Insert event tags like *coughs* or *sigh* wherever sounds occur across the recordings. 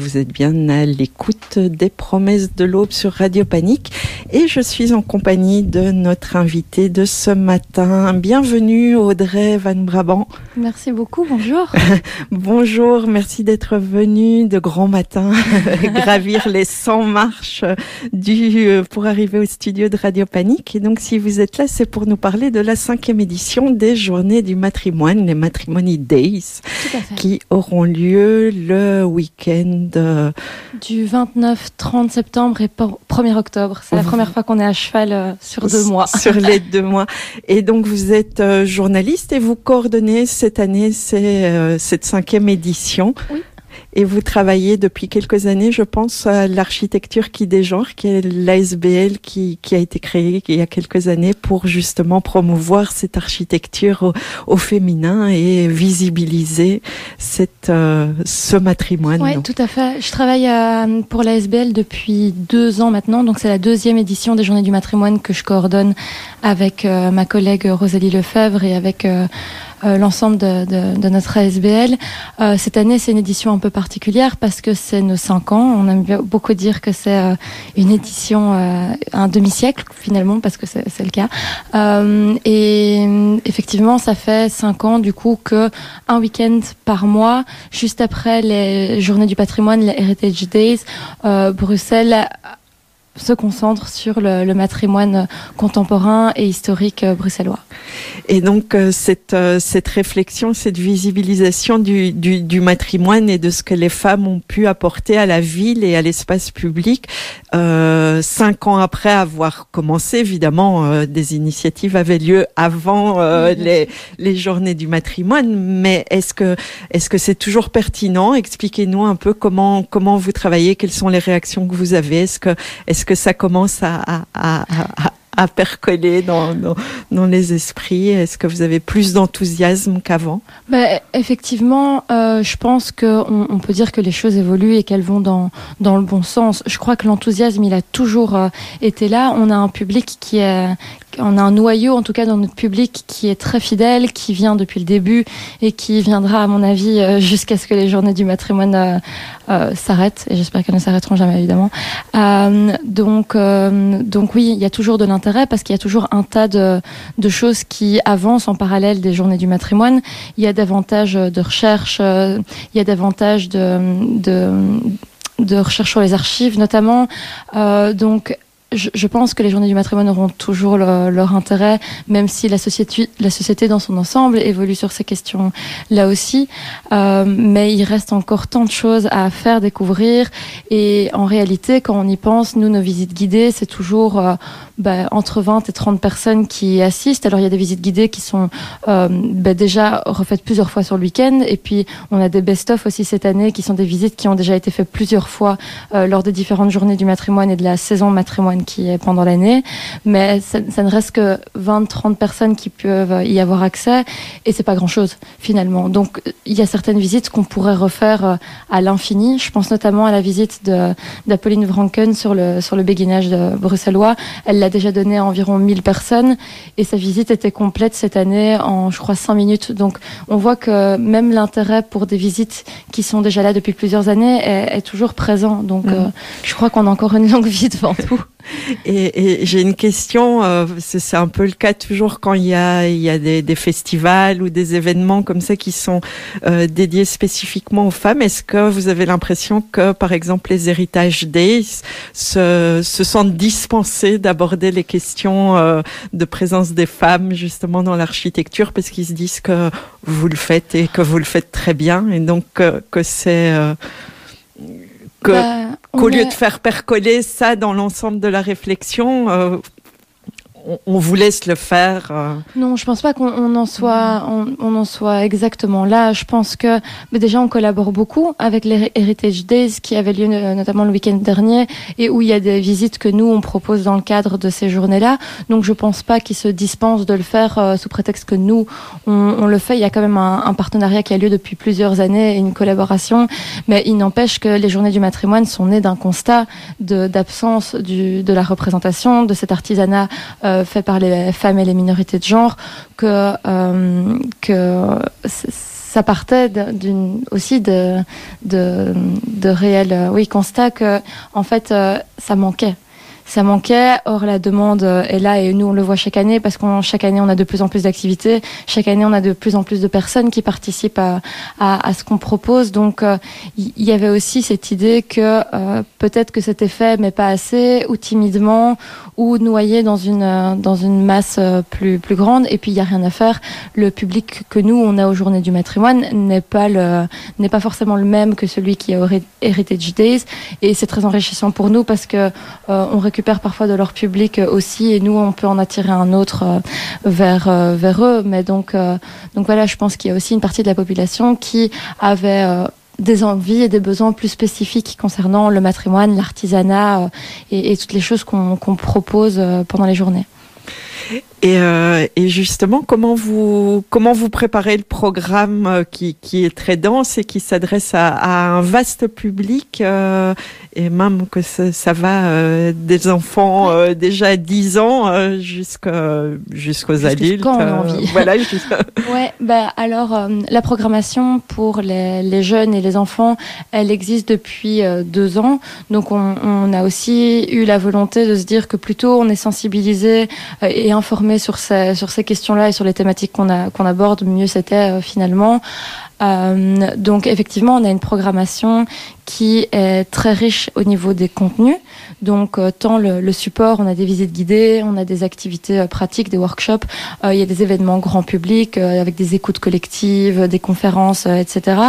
Vous êtes bien à l'écoute des promesses de l'aube sur Radio Panique et je suis en compagnie de notre invité de ce matin. Bienvenue Audrey Van Brabant. Merci beaucoup, bonjour. *laughs* bonjour, merci d'être venu de grand matin *laughs* gravir les 100 marches du, pour arriver au studio de Radio Panique. Et donc si vous êtes là, c'est pour nous parler de la cinquième édition des Journées du matrimoine, les Matrimony Days, qui auront lieu le week-end du 29-30 septembre et 1er octobre. C'est la première fois qu'on est à cheval euh, sur deux mois. *laughs* Sur les deux mois. Et donc vous êtes euh, journaliste et vous coordonnez cette année euh, cette cinquième édition. Oui. Et vous travaillez depuis quelques années, je pense, à l'architecture qui dégenre, qui est l'ASBL qui, qui a été créée il y a quelques années pour justement promouvoir cette architecture au, féminin et visibiliser cette, euh, ce matrimoine. Oui, tout à fait. Je travaille euh, pour l'ASBL depuis deux ans maintenant, donc c'est la deuxième édition des Journées du matrimoine que je coordonne avec euh, ma collègue Rosalie Lefebvre et avec euh, l'ensemble de, de, de, notre ASBL. Euh, cette année, c'est une édition un peu particulière parce que c'est nos cinq ans. On aime beaucoup dire que c'est euh, une édition un demi-siècle finalement parce que c'est le cas. et effectivement, ça fait cinq ans du coup que un week-end par mois, juste après les Journées du patrimoine, les Heritage Days, Bruxelles se concentre sur le, le, matrimoine contemporain et historique euh, bruxellois. Et donc euh, cette, euh, cette réflexion, cette visibilisation du, du, du, matrimoine et de ce que les femmes ont pu apporter à la ville et à l'espace public, euh, cinq ans après avoir commencé, évidemment, des initiatives avaient lieu avant les, les journées du matrimoine, mais est-ce que est-ce que c'est toujours pertinent? Expliquez-nous un peu comment comment vous travaillez, quelles sont les réactions que vous avez? Est-ce que est-ce que ça commence à, percoler dans, les esprits Est-ce que vous avez plus d'enthousiasme qu'avant? Bah, Effectivement, euh, je pense qu'on on peut dire que les choses évoluent et qu'elles vont dans, dans le bon sens. Je crois que l'enthousiasme, il a toujours euh, été là. On a un public qui est, on a un noyau, en tout cas dans notre public, qui est très fidèle, qui vient depuis le début et qui viendra, à mon avis, euh, jusqu'à ce que les journées du matrimoine euh, euh, s'arrêtent. Et j'espère qu'elles ne s'arrêteront jamais, évidemment. Donc, donc oui, il y a toujours de l'intérêt parce qu'il y a toujours un tas de, choses qui avancent en parallèle des journées du matrimoine. Il y a davantage de recherches, il y a davantage de, de de recherche sur les archives notamment. Donc je, pense que les journées du matrimoine auront toujours le, leur intérêt, même si la société, la société dans son ensemble évolue sur ces questions là aussi. Euh, mais il reste encore tant de choses à faire découvrir. Et en réalité, quand on y pense, nous, nos visites guidées, c'est toujours euh, bah, entre 20 et 30 personnes qui assistent. Alors il y a des visites guidées qui sont euh, bah, déjà refaites plusieurs fois sur le week-end. Et puis on a des best-of aussi cette année qui sont des visites qui ont déjà été faites plusieurs fois euh, lors des différentes journées du matrimoine et de la saison matrimoine qui est pendant l'année, mais ça, ça, ne reste que 20-30 personnes qui peuvent y avoir accès, et c'est pas grand-chose finalement. Donc il y a certaines visites qu'on pourrait refaire euh, à l'infini. Je pense notamment à la visite d'Apolline Vranken sur le, sur le béguinage de bruxellois. Elle l'a déjà donné à environ 1000 personnes, et sa visite était complète cette année en, je crois, 5 minutes. Donc on voit que même l'intérêt pour des visites qui sont déjà là depuis plusieurs années est, est toujours présent. Donc mmh. euh, je crois qu'on a encore une longue vie devant nous. *laughs* Et, et j'ai une question, euh, c'est un peu le cas toujours quand il y a, y a des, des festivals ou des événements comme ça qui sont euh, dédiés spécifiquement aux femmes. Est-ce que vous avez l'impression que, par exemple, les Heritage Days se, se sentent dispensés d'aborder les questions euh, de présence des femmes justement dans l'architecture? Parce qu'ils se disent que vous le faites et que vous le faites très bien et donc que, que c'est euh, que bah, qu'au lieu de faire percoler ça dans l'ensemble de la réflexion, euh, on, vous laisse le faire. Euh... Non, je pense pas qu'on en soit, on, en soit exactement là. Je pense que mais déjà on collabore beaucoup avec les Heritage Days qui avaient lieu notamment le week-end dernier et où il y a des visites que nous on propose dans le cadre de ces journées-là. Donc je pense pas qu'ils se dispensent de le faire euh, sous prétexte que nous on, le fait. Il y a quand même un, partenariat qui a lieu depuis plusieurs années et une collaboration. Mais il n'empêche que les journées du matrimoine sont nées d'un constat d'absence de, la représentation de cet artisanat. Euh, fait par les femmes et les minorités de genre que, euh, ça partait d'une aussi de de, réels oui constat que en fait ça manquait ça manquait. Or, la demande est là et nous, on le voit chaque année parce qu'on chaque année, on a de plus en plus d'activités. Chaque année, on a de plus en plus de personnes qui participent à, à, à ce qu'on propose. Donc, il y, avait aussi cette idée que peut-être que c'était fait, mais pas assez, ou timidement, ou noyé dans une dans une masse plus plus grande. Et puis, il y a rien à faire. Le public que nous, on a aux Journées du Matrimoine n'est pas le n'est pas forcément le même que celui qui au Heritage Days. Et c'est très enrichissant pour nous parce que on récupère parfois de leur public euh, aussi et nous on peut en attirer un autre euh, vers euh, vers eux mais donc donc voilà je pense qu'il y a aussi une partie de la population qui avait des envies et des besoins plus spécifiques concernant le matrimoine, l'artisanat et, toutes les choses qu'on propose pendant les journées. Et, euh, et, justement, comment vous comment vous préparez le programme euh, qui, qui est très dense et qui s'adresse à, à, un vaste public euh, et même que ça, ça va euh, des enfants euh, déjà 10 ans jusqu'à jusqu'aux adultes. Quand on a envie. voilà. *laughs* ouais. Bah alors la programmation pour les, les, jeunes et les enfants, elle existe depuis deux ans. Donc on, on, a aussi eu la volonté de se dire que plutôt on est sensibilisé et informé sur ces, sur ces questions-là et sur les thématiques qu'on qu'on aborde, mieux c'était euh, finalement. Euh, donc effectivement, on a une programmation qui est très riche au niveau des contenus. Donc euh, tant le, support, on a des visites guidées, on a des activités euh, pratiques, des workshops, il y a des événements grand public avec des écoutes collectives, des conférences, etc.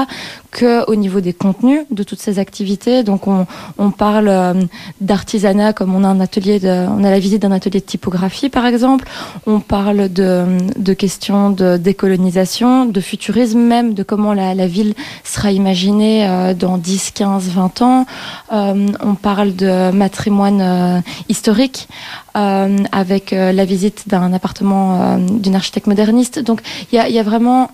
Que au niveau des contenus de toutes ces activités. Donc on, on parle d'artisanat comme on a un atelier, de, on a la visite d'un atelier de typographie par exemple. On parle de, de questions de décolonisation, de futurisme même, de comment la, la ville sera imaginée dans 10, 15, 20 ans. on parle de matériaux patrimoine euh, historique euh, avec euh, la visite d'un appartement d'une architecte moderniste. Donc il y a, vraiment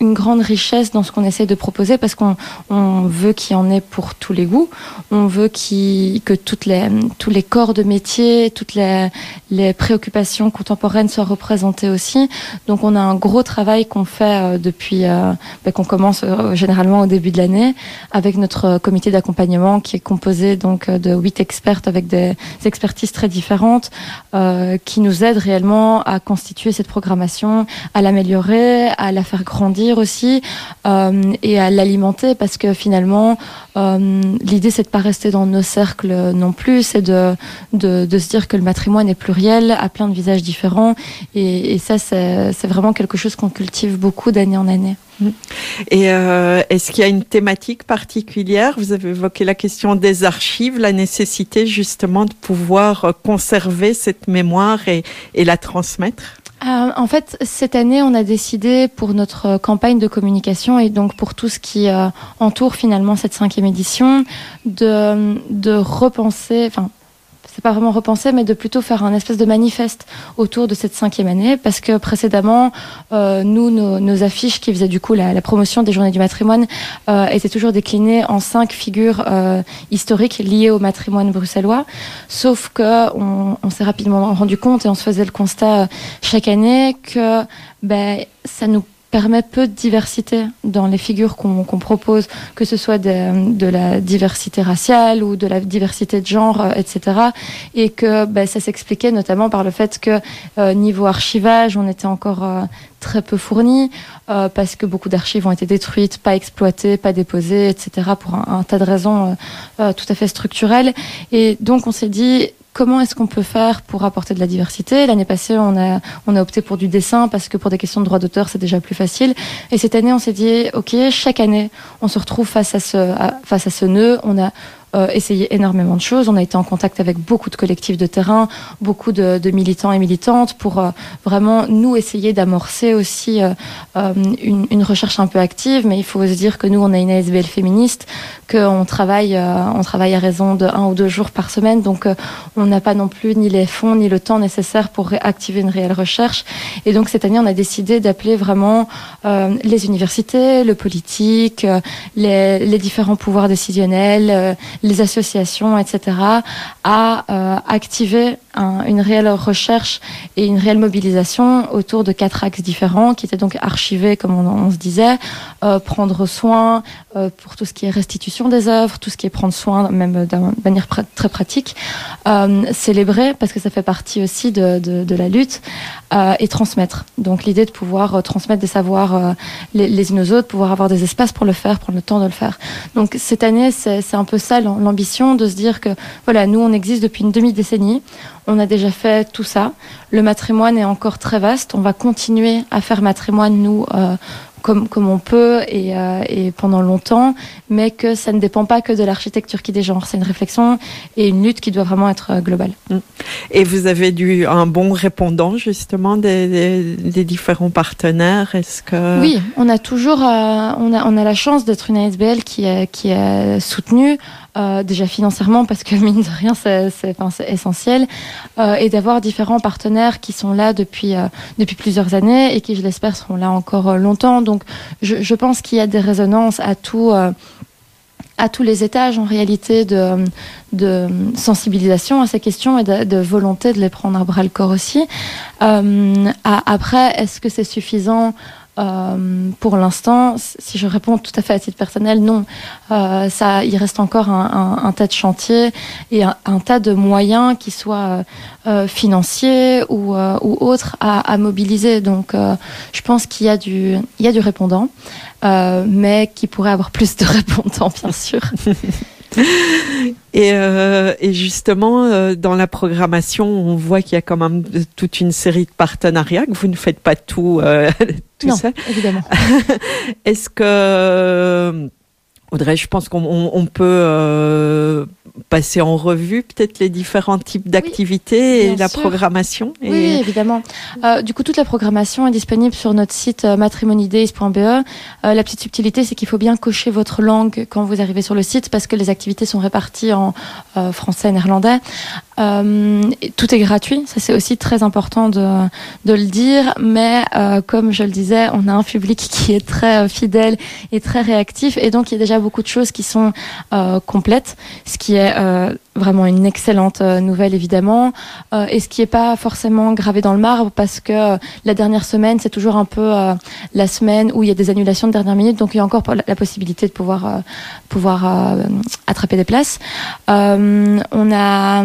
une grande richesse dans ce qu'on essaie de proposer parce qu'on on veut qu'il y en ait pour tous les goûts. On veut qu que toutes les, tous les corps de métier, toutes les, les préoccupations contemporaines soient représentées aussi. Donc on a un gros travail qu'on fait euh, depuis, euh, bah, qu'on commence euh, généralement au début de l'année avec notre comité d'accompagnement qui est composé donc de huit experts avec des expertises très différentes euh, qui nous aident réellement à constituer cette programmation, à l'améliorer, à la faire grandir aussi euh, et à l'alimenter parce que finalement euh, l'idée c'est de pas rester dans nos cercles non plus, c'est de, de, se dire que le matrimoine est pluriel, a plein de visages différents et, ça c'est vraiment quelque chose qu'on cultive beaucoup d'année en année. Et euh, est-ce qu'il y a une thématique particulière? Vous avez évoqué la question des archives, la nécessité justement de pouvoir conserver cette mémoire et la transmettre? Euh, en fait, cette année, on a décidé pour notre campagne de communication et donc pour tout ce qui euh, entoure finalement cette cinquième édition, de, de repenser, enfin c'est pas vraiment repenser, mais de plutôt faire un espèce de manifeste autour de cette cinquième année, parce que précédemment, euh, nous, nos, affiches qui faisaient du coup la, la promotion des Journées du Matrimoine euh, étaient toujours déclinées en cinq figures euh, historiques liées au matrimoine bruxellois, sauf que on, on s'est rapidement rendu compte et on se faisait le constat euh, chaque année que ben ça nous permet peu de diversité dans les figures qu'on qu propose, que ce soit de, de, la diversité raciale ou de la diversité de genre, euh, etc. Et que bah, ça s'expliquait notamment par le fait que euh, niveau archivage, on était encore euh, très peu fourni, euh, parce que beaucoup d'archives ont été détruites, pas exploitées, pas déposées, etc. pour un, un tas de raisons euh, tout à fait structurelles. Et donc on s'est dit, comment est-ce qu'on peut faire pour apporter de la diversité? L'année passée, on a, on a opté pour du dessin parce que pour des questions de droit d'auteur, c'est déjà plus facile. Et cette année, on s'est dit, OK, chaque année, on se retrouve face à ce, face à ce nœud. On a euh, essayé énormément de choses. On a été en contact avec beaucoup de collectifs de terrain, beaucoup de, de militants et militantes pour euh, vraiment nous essayer d'amorcer aussi euh, euh, une, une, recherche un peu active. Mais il faut se dire que nous, on a une ASBL féministe, qu'on travaille, on travaille à raison de un ou deux jours par semaine. Donc, on n'a pas non plus ni les fonds ni le temps nécessaire pour activer une réelle recherche. Et donc, cette année, on a décidé d'appeler vraiment les universités, le politique, les, les différents pouvoirs décisionnels, les associations, etc., à activer une réelle recherche et une réelle mobilisation autour de quatre axes différents qui étaient donc archivés, comme on, se disait, prendre soin pour tout ce qui est restitution des œuvres, tout ce qui est prendre soin, même de manière très pratique, célébrer parce que ça fait partie aussi de, de la lutte et transmettre. Donc l'idée de pouvoir transmettre des savoirs les, les unes aux autres, pouvoir avoir des espaces pour le faire, prendre le temps de le faire. Donc cette année, c'est un peu ça l'ambition de se dire que voilà, nous on existe depuis une demi-décennie, on a déjà fait tout ça. Le matrimoine est encore très vaste, on va continuer à faire matrimoine nous euh, comme, comme on peut et, euh, et, pendant longtemps, mais que ça ne dépend pas que de l'architecture qui dégenre. C'est une réflexion et une lutte qui doit vraiment être euh, globale. Mm. Et vous avez du, un bon répondant justement des, des, des différents partenaires Est-ce que oui, on a toujours, euh, on a on a la chance d'être une ASBL qui est qui est soutenue. Euh, déjà financièrement parce que *laughs* mine de rien c'est essentiel euh, et d'avoir différents partenaires qui sont là depuis euh, depuis plusieurs années et qui je l'espère seront là encore longtemps donc je, pense qu'il y a des résonances à tout à tous les étages en réalité de, de sensibilisation à ces questions et de, volonté de les prendre à bras le corps aussi. Après, est-ce que c'est suffisant euh, pour l'instant, si je réponds tout à fait à titre personnel, non. Euh, ça, il reste encore un, tas de chantiers et un, tas de moyens qui soient euh, financiers ou, autres à, mobiliser. Donc, je pense qu'il y a du, y a du répondant, mais qui pourrait avoir plus de *laughs* répondants, bien sûr. *laughs* *laughs* Et, euh, et, justement, euh, dans la programmation, on voit qu'il y a quand même toute une série de partenariats, que vous ne faites pas tout, euh, *laughs* tout non, ça. évidemment. *laughs* Est-ce que Audrey, je pense qu'on on, on peut euh, passer en revue peut-être les différents types d'activités oui, et la sûr. programmation. Et... Oui, évidemment. Euh, du coup, toute la programmation est disponible sur notre site euh, matrimonidays.be. Euh, la petite subtilité, c'est qu'il faut bien cocher votre langue quand vous arrivez sur le site parce que les activités sont réparties en euh, français et néerlandais. Euh, tout est gratuit, ça c'est aussi très important de, de le dire, mais comme je le disais, on a un public *laughs* qui est très fidèle et très réactif et donc il y a beaucoup de choses qui sont complètes, ce qui est euh, vraiment une excellente euh, nouvelle évidemment euh, et ce qui est pas forcément gravé dans le marbre parce que euh, la dernière semaine c'est toujours un peu euh, la semaine où il y a des annulations de dernière minute donc il y a encore la possibilité de pouvoir euh, pouvoir attraper des places. On a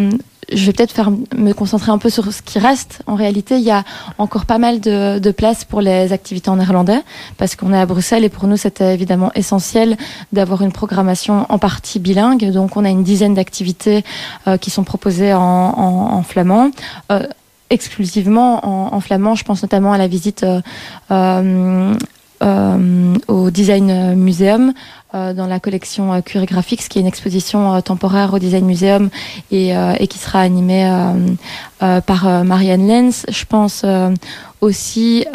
je vais peut-être me concentrer un peu sur ce qui reste. En réalité, il y a encore pas mal de, de places pour les activités en néerlandais parce qu'on est à Bruxelles et pour nous c'était évidemment essentiel d'avoir une programmation en partie bilingue. Donc on a une dizaine d'activités euh, qui sont proposées en, en, en flamand. Euh, exclusivement en, en flamand, je pense notamment à la visite euh, euh, euh, au Design Museum dans la collection euh, Curie Graphics, qui est une exposition euh, temporaire au Design Museum et, euh, et qui sera animée euh, euh, par euh, Marianne Lenz. Je pense euh, aussi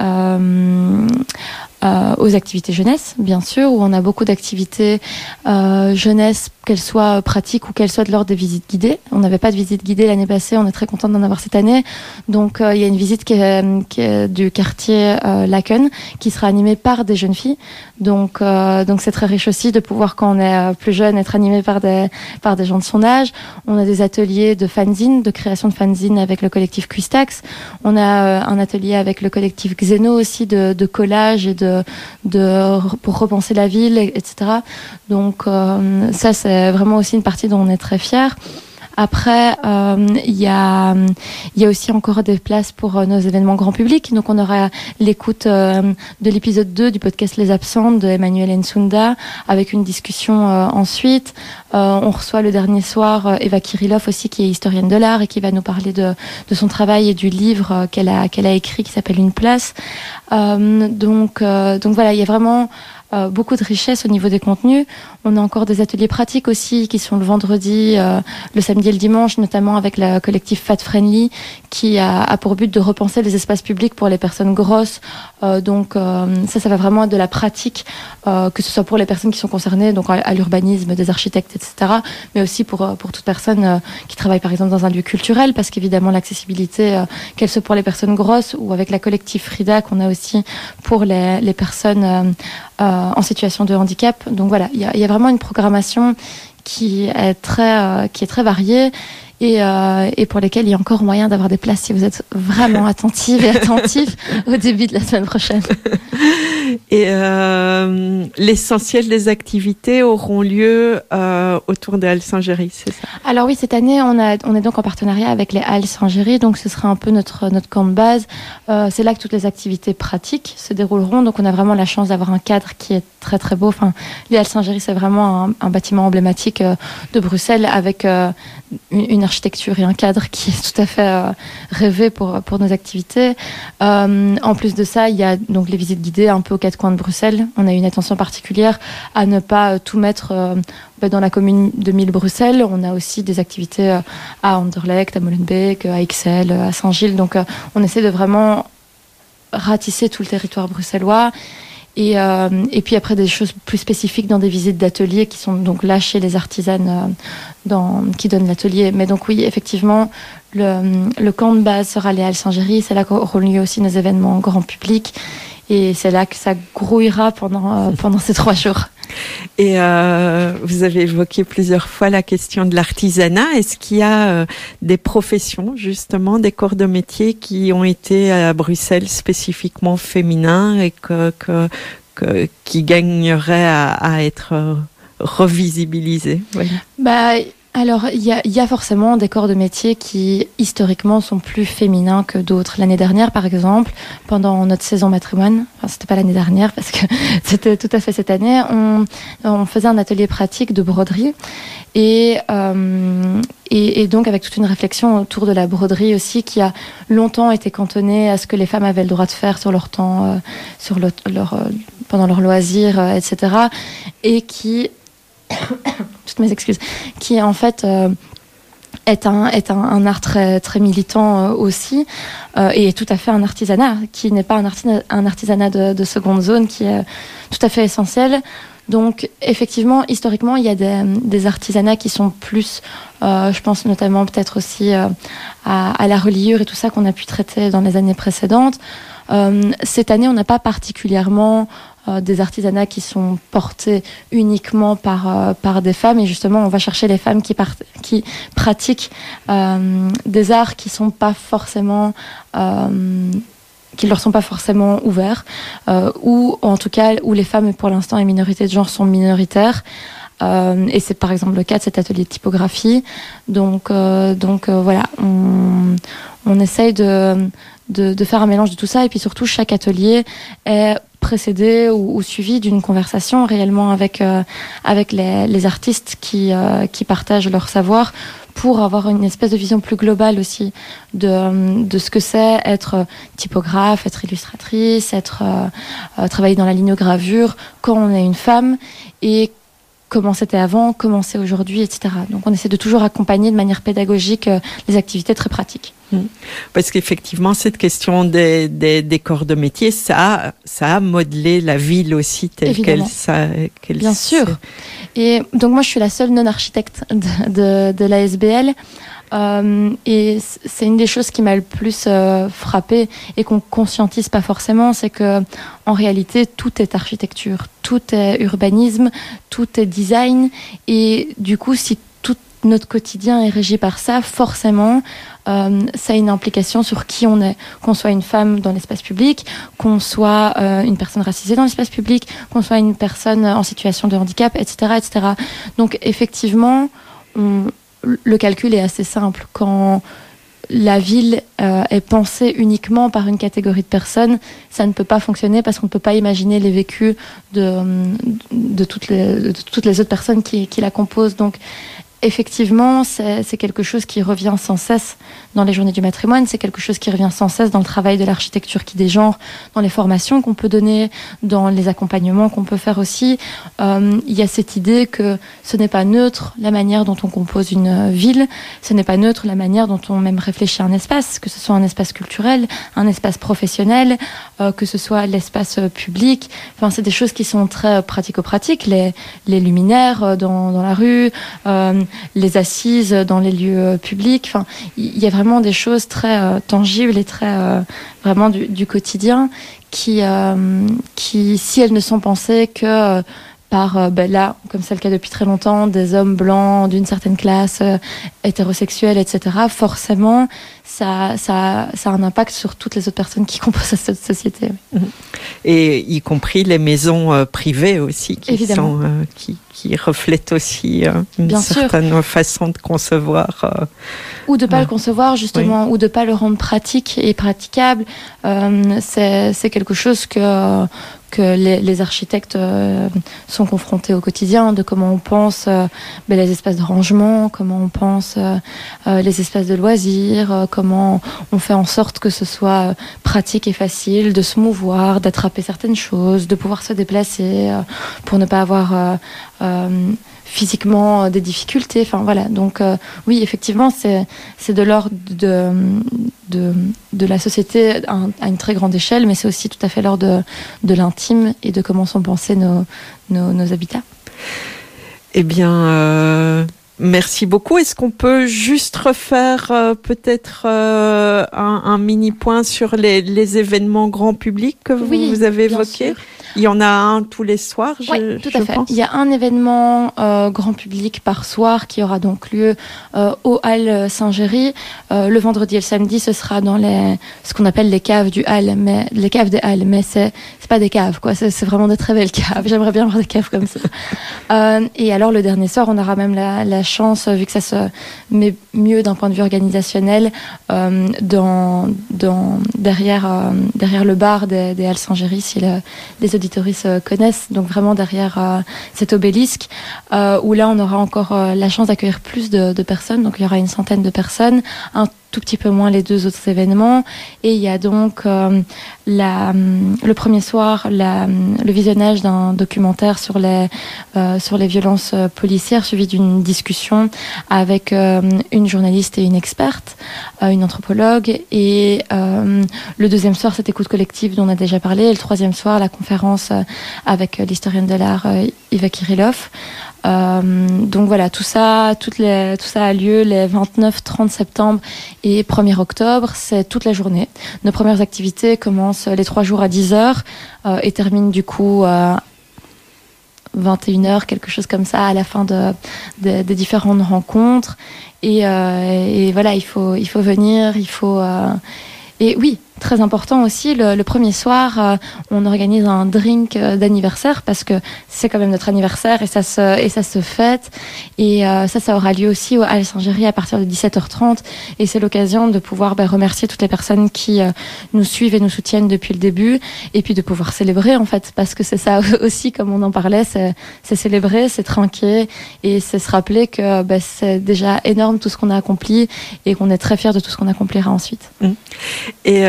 euh, euh, aux activités jeunesse, bien sûr, où on a beaucoup d'activités euh, jeunesse, qu'elles soient pratiques ou qu'elles soient de l'ordre des visites guidées. On n'avait pas de visite guidée l'année passée, on est très content d'en avoir cette année. Donc euh, il y a une visite qui est, qui est du quartier euh, Laken, qui sera animée par des jeunes filles. Donc euh, donc c'est très riche aussi de pouvoir quand on est euh, plus jeune être animé par des par des gens de son âge. On a des ateliers de fanzine, de création de fanzine avec le collectif Cuistax. On a euh, un atelier avec le collectif Xeno aussi de, de collage et de pour repenser la ville, etc. Donc euh, ça, c'est vraiment aussi une partie dont on est très fier. Après, euh, il y, a, y a aussi encore des places pour euh, nos événements grand public. Donc, on aura l'écoute euh, de l'épisode 2 du podcast Les Absentes de Emmanuel Ensunda, avec une discussion euh, ensuite. Euh, on reçoit le dernier soir Eva Kirillov aussi, qui est historienne de l'art et qui va nous parler de, de son travail et du livre qu'elle a, a écrit qui s'appelle Une place. donc, donc voilà, il y a vraiment euh, beaucoup de richesse au niveau des contenus. On a encore des ateliers pratiques aussi qui sont le vendredi, euh, le samedi et le dimanche, notamment avec le collectif Fat Friendly qui a, pour but de repenser les espaces publics pour les personnes grosses. Euh, donc euh, ça, ça va vraiment être de la pratique, que ce soit pour les personnes qui sont concernées, donc à, l'urbanisme, des architectes, etc., mais aussi pour, pour toute personne qui travaille par exemple dans un lieu culturel, parce qu'évidemment l'accessibilité, qu'elle soit pour les personnes grosses ou avec la collective Frida qu'on a aussi pour les, personnes en situation de handicap. Donc voilà, il y a vraiment une programmation qui est très, qui est très variée et, euh, et pour lesquels il y a encore moyen d'avoir des places si vous êtes vraiment *laughs* attentive et attentif au début de la semaine prochaine. *laughs* Et euh, l'essentiel des activités auront lieu euh, autour des Halles Saint-Géry, c'est ça? Alors oui, cette année, on, a, on est donc en partenariat avec les Halles Saint-Géry, donc ce sera un peu notre, notre camp de base. C'est là que toutes les activités pratiques se dérouleront, donc on a vraiment la chance d'avoir un cadre qui est très très beau. Enfin, les Halles Saint-Géry, c'est vraiment un, un, bâtiment emblématique de Bruxelles avec une, une, architecture et un cadre qui est tout à fait euh, rêvé pour, pour nos activités. en plus de ça, il y a donc les visites guidées un peu aux quatre coins de Bruxelles. On a une attention particulière à ne pas tout mettre euh, dans la commune de Mille-Bruxelles. On a aussi des activités euh, à Anderlecht, à Molenbeek, à Ixelles, à Saint-Gilles. Donc euh, on essaie de vraiment ratisser tout le territoire bruxellois. Et, euh, et, puis après des choses plus spécifiques dans des visites d'ateliers qui sont donc là chez les artisanes euh, qui donnent l'atelier. Mais donc oui, effectivement, le, camp de base sera les Halles Saint-Géry. C'est là qu'auront lieu aussi nos événements grand public. Et c'est là que ça grouillera pendant, euh, pendant ces trois jours. Et euh, vous avez évoqué plusieurs fois la question de l'artisanat. Est-ce qu'il y a euh, des professions, justement, des corps de métier qui ont été à Bruxelles spécifiquement féminins et que, que, que qui gagneraient à, à être revisibilisés oui. bah, alors, il y, y, a forcément des corps de métier qui, historiquement, sont plus féminins que d'autres. L'année dernière, par exemple, pendant notre saison matrimoine, enfin, c'était pas l'année dernière parce que *laughs* c'était tout à fait cette année, on, on, faisait un atelier pratique de broderie et, euh, et, et, donc avec toute une réflexion autour de la broderie aussi qui a longtemps été cantonnée à ce que les femmes avaient le droit de faire sur leur temps, euh, sur le, leur, euh, pendant leurs loisirs, euh, etc. Et qui *coughs* toutes mes excuses, qui en fait euh, est un, est un, art très, militant euh, aussi euh, et tout à fait un artisanat qui n'est pas un, artisanat, un artisanat de, de, seconde zone qui est tout à fait essentiel. Donc effectivement, historiquement, il y a des, artisanats qui sont plus, je pense notamment peut-être aussi à, la reliure et tout ça qu'on a pu traiter dans les années précédentes. Cette année, on n'a pas particulièrement des artisanats qui sont portés uniquement par, euh, par des femmes. Et justement on va chercher les femmes qui, pratiquent euh, des arts qui qui leur sont pas forcément ouverts euh, ou en tout cas où les femmes pour l'instant les minorités de genre sont minoritaires. Euh, et c'est par exemple le cas de cet atelier de typographie. Donc euh, donc voilà on, on essaye de, de, de faire un mélange de tout ça. Et puis surtout chaque atelier est précédé ou, ou suivi d'une conversation réellement avec euh, avec les, les artistes qui euh, qui partagent leur savoir pour avoir une espèce de vision plus globale aussi de, de ce que c'est être typographe, être illustratrice, être euh, travailler dans la linogravure quand on est une femme et comment c'était avant, comment c'est aujourd'hui, etc. Donc on essaie de toujours accompagner de manière pédagogique euh, les activités très pratiques. Mmh. Parce qu'effectivement, cette question des, des, des, corps de métier, ça, ça a modelé la ville aussi telle qu'elle qu Bien sûr. Et donc moi, je suis la seule non-architecte de, de, de la SBL. Euh, et c'est une des choses qui m'a le plus euh, frappé et qu'on conscientise pas forcément, c'est que en réalité tout est architecture, tout est urbanisme, tout est design et du coup si notre quotidien est régi par ça, forcément euh, ça a une implication sur qui on est, qu'on soit une femme dans l'espace public, qu'on soit euh, une personne racisée dans l'espace public, qu'on soit une personne en situation de handicap, etc., etc. Donc effectivement, le calcul est assez simple. Quand la ville euh, est pensée uniquement par une catégorie de personnes, ça ne peut pas fonctionner parce qu'on ne peut pas imaginer les vécus de, de, toutes, les, de toutes les autres personnes qui, qui la composent. Donc, effectivement, c'est quelque chose qui revient sans cesse dans les journées du matrimoine, c'est quelque chose qui revient sans cesse dans le travail de l'architecture qui dégenre, dans les formations qu'on peut donner, dans les accompagnements qu'on peut faire aussi. Euh, il y a cette idée que ce n'est pas neutre la manière dont on compose une ville, ce n'est pas neutre la manière dont on même réfléchit un espace, que ce soit un espace culturel, un espace professionnel, euh, que ce soit l'espace public. Enfin, c'est des choses qui sont très pratico-pratiques, les, les luminaires dans, dans la rue, euh, les assises dans les lieux publics. Enfin, il y a vraiment des choses très euh, tangibles et très euh, vraiment du, du, quotidien qui, euh, qui, si elles ne sont pensées que par, ben là, comme c'est le cas depuis très longtemps, des hommes blancs d'une certaine classe, hétérosexuels, etc., forcément, ça, ça, ça a un impact sur toutes les autres personnes qui *laughs* composent cette société. Et y compris les maisons privées aussi, qui, sont, qui, qui reflètent aussi une certaine façon de concevoir. ou de pas le concevoir, justement, ou de pas le rendre pratique et praticable. c'est quelque chose que que les, architectes euh, sont confrontés au quotidien, de comment on pense euh, ben, les espaces de rangement, comment on pense euh, les espaces de loisirs, comment on fait en sorte que ce soit pratique et facile de se mouvoir, d'attraper certaines choses, de pouvoir se déplacer pour ne pas avoir physiquement euh, des difficultés. Enfin voilà. Donc euh, oui, effectivement, c'est c'est de l'ordre de, de, de la société à, une très grande échelle, mais c'est aussi tout à fait l'ordre de, de l'intime et de comment sont pensés nos, nos, nos habitats. Eh bien, euh, Merci beaucoup. Est-ce qu'on peut juste refaire peut-être un, un, mini point sur les, les événements grand public que vous, avez évoqués? Il y en a un tous les soirs, je, Oui, tout à fait. Il y a un événement euh, grand public par soir qui aura donc lieu euh, au Hall Saint-Géry. Euh, le vendredi et le samedi, ce sera dans les, ce qu'on appelle les caves du Hall, mais les caves des Halles, mais c'est c'est pas des caves, quoi. C'est vraiment de très belles caves. *laughs* J'aimerais bien avoir des caves comme ça. *laughs* et alors le dernier soir, on aura même la, la chance, vu que ça se met mieux d'un point de vue organisationnel, dans, dans derrière derrière le bar des, des Halles Saint-Géry, si les euh, connaissent, donc vraiment derrière euh, cet obélisque, euh, où là on aura encore la chance d'accueillir plus de, personnes, donc il y aura une centaine de personnes, tout petit peu moins les deux autres événements. Et il y a donc euh, la, le premier soir la, le visionnage d'un documentaire sur les, euh, sur les violences policières, suivi d'une discussion avec euh, une journaliste et une experte, une anthropologue. Et le deuxième soir, cette écoute collective dont on a déjà parlé. Et le troisième soir, la conférence avec l'historienne de l'art Eva Kirillov. Euh, donc voilà, tout ça, toutes les, tout ça a lieu les 29, 30 septembre et 1er octobre. C'est toute la journée. Nos premières activités commencent les trois jours à 10 heures euh, et terminent du coup à 21h, quelque chose comme ça, à la fin de, de des différentes rencontres. Et, euh, et, voilà, il faut, il faut venir, il faut. Euh, et oui, très important aussi, le, premier soir, euh, on organise un drink euh, d'anniversaire parce que c'est quand même notre anniversaire et ça se, et ça se fête. Et euh, ça, ça aura lieu aussi au Halle Saint-Géry à partir de 17h30. Et c'est l'occasion de pouvoir bah, remercier toutes les personnes qui nous suivent et nous soutiennent depuis le début. Et puis de pouvoir célébrer, en fait, parce que c'est ça *laughs* aussi, comme on en parlait, c'est célébrer, c'est trinquer et c'est se rappeler que bah, c'est déjà énorme tout ce qu'on a accompli et qu'on est très fiers de tout ce qu'on accomplira ensuite. Mmh. Et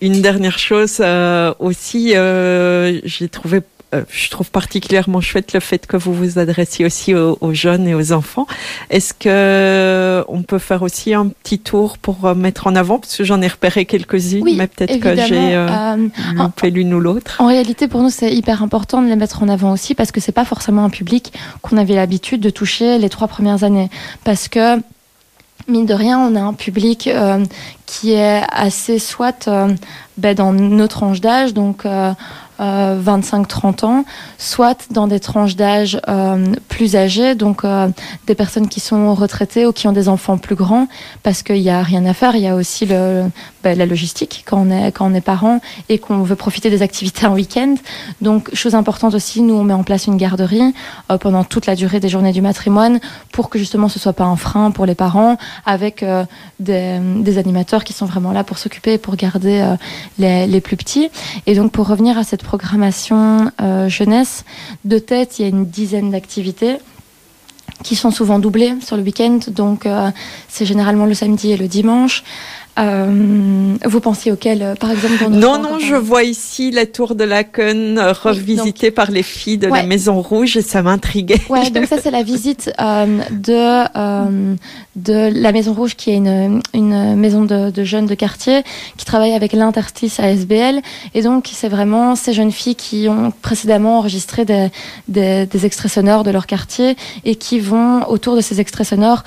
une dernière chose euh, aussi, euh, j'ai trouvé je trouve particulièrement chouette le fait que vous vous adressiez aussi aux, jeunes et aux enfants. Est-ce que on peut faire aussi un petit tour pour mettre en avant? Parce que j'en ai repéré quelques-unes, mais peut-être que j'ai euh, loupé l'une ou l'autre. En réalité, pour nous, c'est hyper important de les mettre en avant aussi parce que c'est pas forcément un public qu'on avait l'habitude de toucher les trois premières années, parce que mine de rien, on a un public euh, qui est assez soit euh, ben, dans nos tranches d'âge, donc euh, 25-30 euh, ans, soit dans des tranches d'âge euh, plus âgées, donc euh, des personnes qui sont retraitées ou qui ont des enfants plus grands, parce qu'il n'y a rien à faire. Il y a aussi ben, la logistique quand on est quand parent et qu'on veut profiter des activités en week-end. Donc chose importante aussi, nous on met en place une garderie pendant toute la durée des journées du matrimoine pour que justement ce soit pas un frein pour les parents, avec des, des, animateurs qui sont vraiment là pour s'occuper et pour garder les, les plus petits. Et donc pour revenir à cette programmation euh, jeunesse. De tête, il y a une dizaine d'activités qui sont souvent doublées sur le week-end. Donc, euh, c'est généralement le samedi et le dimanche. Euh, vous pensiez auquel, euh, par exemple Non, non, je vois ici la tour de Laken euh, revisitée par les filles de la Maison Rouge et ça m'intriguait. Ouais, donc ça c'est la visite euh, de de la Maison Rouge qui est une, une maison de, de jeunes de quartier qui travaille avec l'interstice ASBL et donc c'est vraiment ces jeunes filles qui ont précédemment enregistré des, des, des, extraits sonores de leur quartier et qui vont autour de ces extraits sonores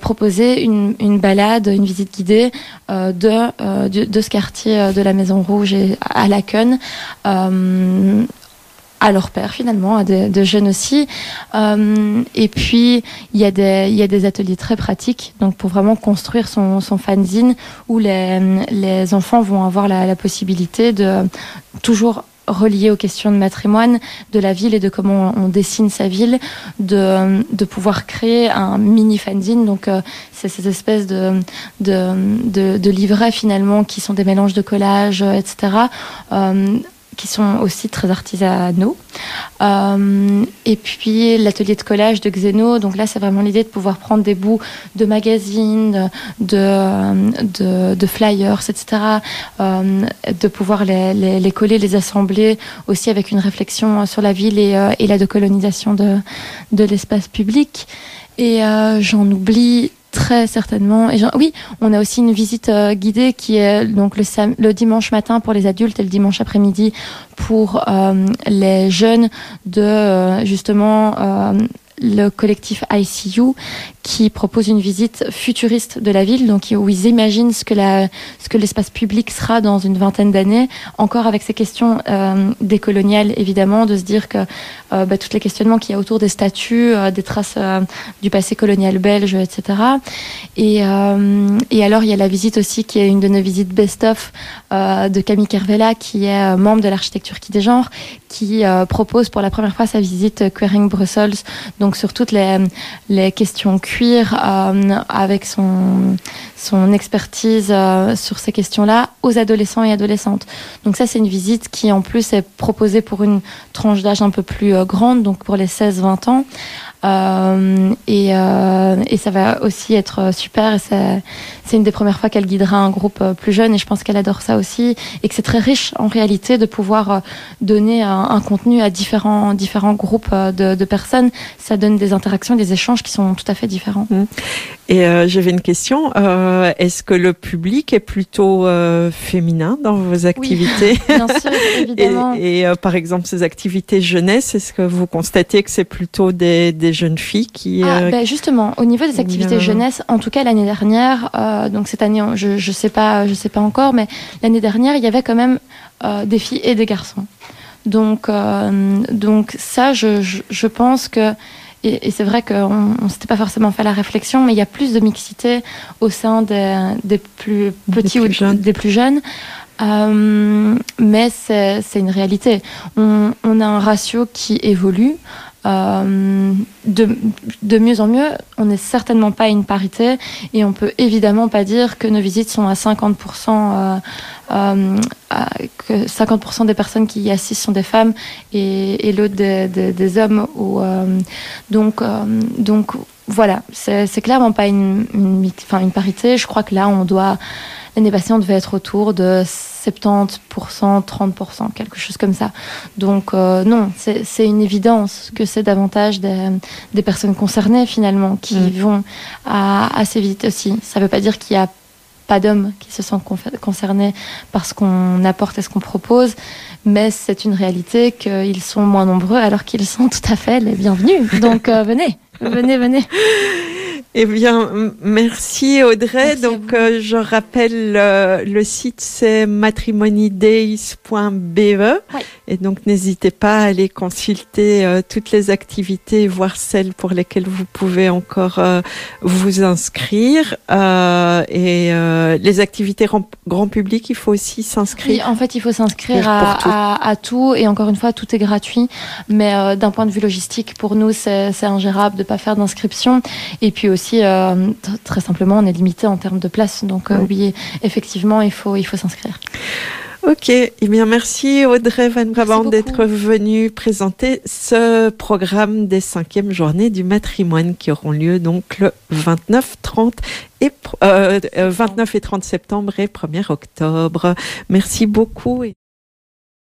proposer une, une balade, une visite guidée euh, de, euh, de, ce quartier euh, de la Maison Rouge et à Laken à leur père finalement, à de, jeunes aussi. et puis il y a des y a des ateliers très pratiques, donc pour vraiment construire son, son fanzine où les, les enfants vont avoir la possibilité de toujours relié aux questions de matrimoine de la ville et de comment on dessine sa ville, de, de pouvoir créer un mini fanzine. Donc, euh, c'est ces espèces de, de, de, livrets finalement qui sont des mélanges de collages, euh, etc. qui sont aussi très artisanaux. Euh, et puis l'atelier de collage de Xeno, donc là c'est vraiment l'idée de pouvoir prendre des bouts de magazines, de, de, flyers, etc., euh, de pouvoir les, les, coller, les assembler aussi avec une réflexion sur la ville et, euh, et la décolonisation de, de l'espace public. Et j'en oublie Très certainement. Oui, on a aussi une visite euh, guidée qui est donc le, le, dimanche matin pour les adultes et le dimanche après-midi pour euh, les jeunes de euh, justement le collectif ICU qui propose une visite futuriste de la ville, donc où ils imaginent ce que l'espace public sera dans une vingtaine d'années, encore avec ces questions euh, décoloniales évidemment, de se dire que euh, bah, tous les questionnements qu'il y a autour des statues, euh, des traces euh, du passé colonial belge, etc. Et, et alors il y a la visite aussi qui est une de nos visites best-of de Camille Kervella, qui est membre de l'architecture qui des genres, qui propose pour la première fois sa visite Queering Brussels, donc sur toutes les, les questions cuir euh, avec son, son expertise euh, sur ces questions-là aux adolescents et adolescentes. Donc ça, c'est une visite qui en plus est proposée pour une tranche d'âge un peu plus euh, grande, donc pour les 16-20 ans. Euh, et, euh, et, ça va aussi être super. C'est une des premières fois qu'elle guidera un groupe euh, plus jeune et je pense qu'elle adore ça aussi. Et que c'est très riche en réalité de pouvoir donner un, un, contenu à différents, différents groupes de, de, personnes. Ça donne des interactions, des échanges qui sont tout à fait différents. Mmh. Et euh, j'avais une question. Euh, Est-ce que le public est plutôt euh, féminin dans vos activités? oui, *laughs* Bien sûr, *laughs* évidemment. Et, et par exemple, ces activités jeunesse, est-ce que vous constatez que c'est plutôt des, des jeunes filles qui... Ah, euh, ben justement, au niveau des activités jeunesse, en tout cas l'année dernière, euh, donc cette année, je je sais pas, je sais pas encore, mais l'année dernière, il y avait quand même euh, des filles et des garçons. Donc donc ça, je, je, je pense que et, et c'est vrai qu'on ne s'était pas forcément fait la réflexion, mais il y a plus de mixité au sein des, des plus petits des plus ou des plus jeunes. Euh, mais c'est une réalité. On, on, a un ratio qui évolue. Euh, de, mieux en mieux, on n'est certainement pas à une parité et on peut évidemment pas dire que nos visites sont à 50%, euh, euh, que 50% des personnes qui y assistent sont des femmes et, l'autre des, hommes. Ou, donc, donc voilà, c'est clairement pas une, une parité. Je crois que là, on doit L'année passée, on devait être autour de 70%, 30%, quelque chose comme ça. Donc euh, non, c'est une évidence que c'est davantage des, des, personnes concernées finalement qui mmh. vont à, ces visites aussi. Ça ne veut pas dire qu'il n'y a pas d'hommes qui se sentent concernés parce qu'on apporte et ce qu'on propose, mais c'est une réalité qu'ils sont moins nombreux alors qu'ils sont tout à fait les bienvenus. Donc euh, venez, venez, venez. *laughs* Eh bien, merci Audrey. Merci Donc, euh, je rappelle euh, le site c'est matrimonydays.be. et donc n'hésitez pas à aller consulter euh, toutes les activités, voir celles pour lesquelles vous pouvez encore euh, vous inscrire euh, et les activités grand public, il faut aussi s'inscrire. Oui, en fait, il faut s'inscrire à, à, à, tout et encore une fois, tout est gratuit, mais d'un point de vue logistique, pour nous, c'est ingérable de pas faire d'inscription et puis aussi très simplement, on est limité en termes de place. Donc, euh, oui, effectivement, il faut, il faut s'inscrire. Ok, eh bien merci Audrey Van Brabant d'être venue présenter ce programme des cinquièmes journées du matrimoine qui auront lieu donc le 29, 30 et euh, 29 et 30 septembre et 1er octobre. Merci beaucoup.